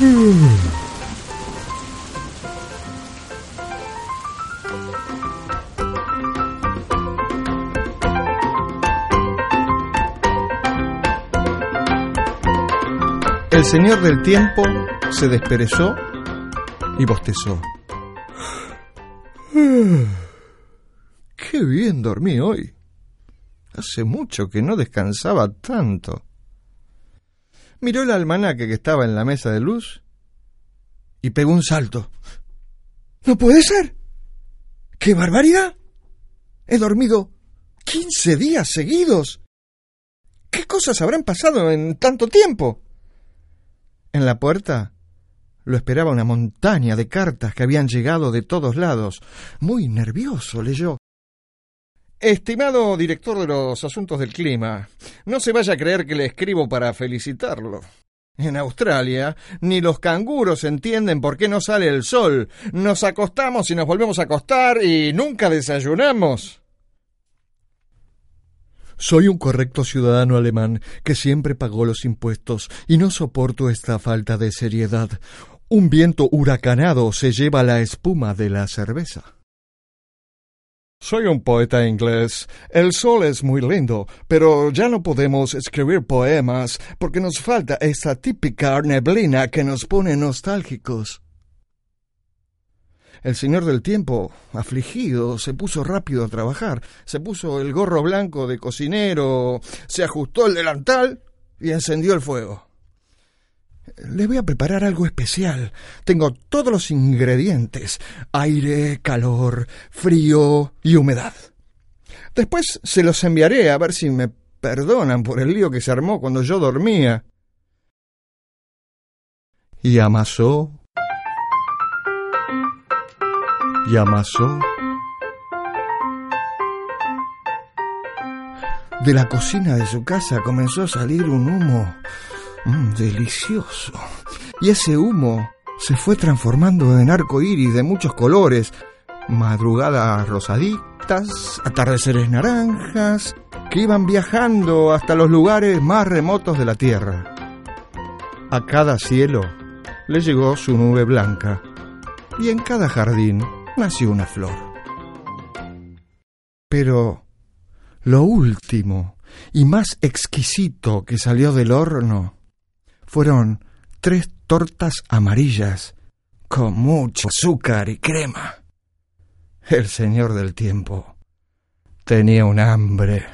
El señor del tiempo se desperezó y bostezó. Qué bien dormí hoy. Hace mucho que no descansaba tanto. Miró el almanaque que estaba en la mesa de luz y pegó un salto. ¡No puede ser! ¡Qué barbaridad! He dormido quince días seguidos. ¿Qué cosas habrán pasado en tanto tiempo? En la puerta lo esperaba una montaña de cartas que habían llegado de todos lados. Muy nervioso leyó. Estimado director de los asuntos del clima, no se vaya a creer que le escribo para felicitarlo. En Australia, ni los canguros entienden por qué no sale el sol. Nos acostamos y nos volvemos a acostar y nunca desayunamos. Soy un correcto ciudadano alemán que siempre pagó los impuestos y no soporto esta falta de seriedad. Un viento huracanado se lleva la espuma de la cerveza. Soy un poeta inglés. El sol es muy lindo, pero ya no podemos escribir poemas porque nos falta esa típica neblina que nos pone nostálgicos. El señor del tiempo, afligido, se puso rápido a trabajar, se puso el gorro blanco de cocinero, se ajustó el delantal y encendió el fuego. Les voy a preparar algo especial. Tengo todos los ingredientes. Aire, calor, frío y humedad. Después se los enviaré a ver si me perdonan por el lío que se armó cuando yo dormía. Y amasó y amasó. De la cocina de su casa comenzó a salir un humo mm, delicioso. Y ese humo se fue transformando en arco iris de muchos colores, madrugadas rosaditas, atardeceres naranjas, que iban viajando hasta los lugares más remotos de la tierra. A cada cielo le llegó su nube blanca, y en cada jardín nació una flor. Pero lo último y más exquisito que salió del horno fueron tres tortas amarillas con mucho azúcar y crema. El señor del tiempo tenía un hambre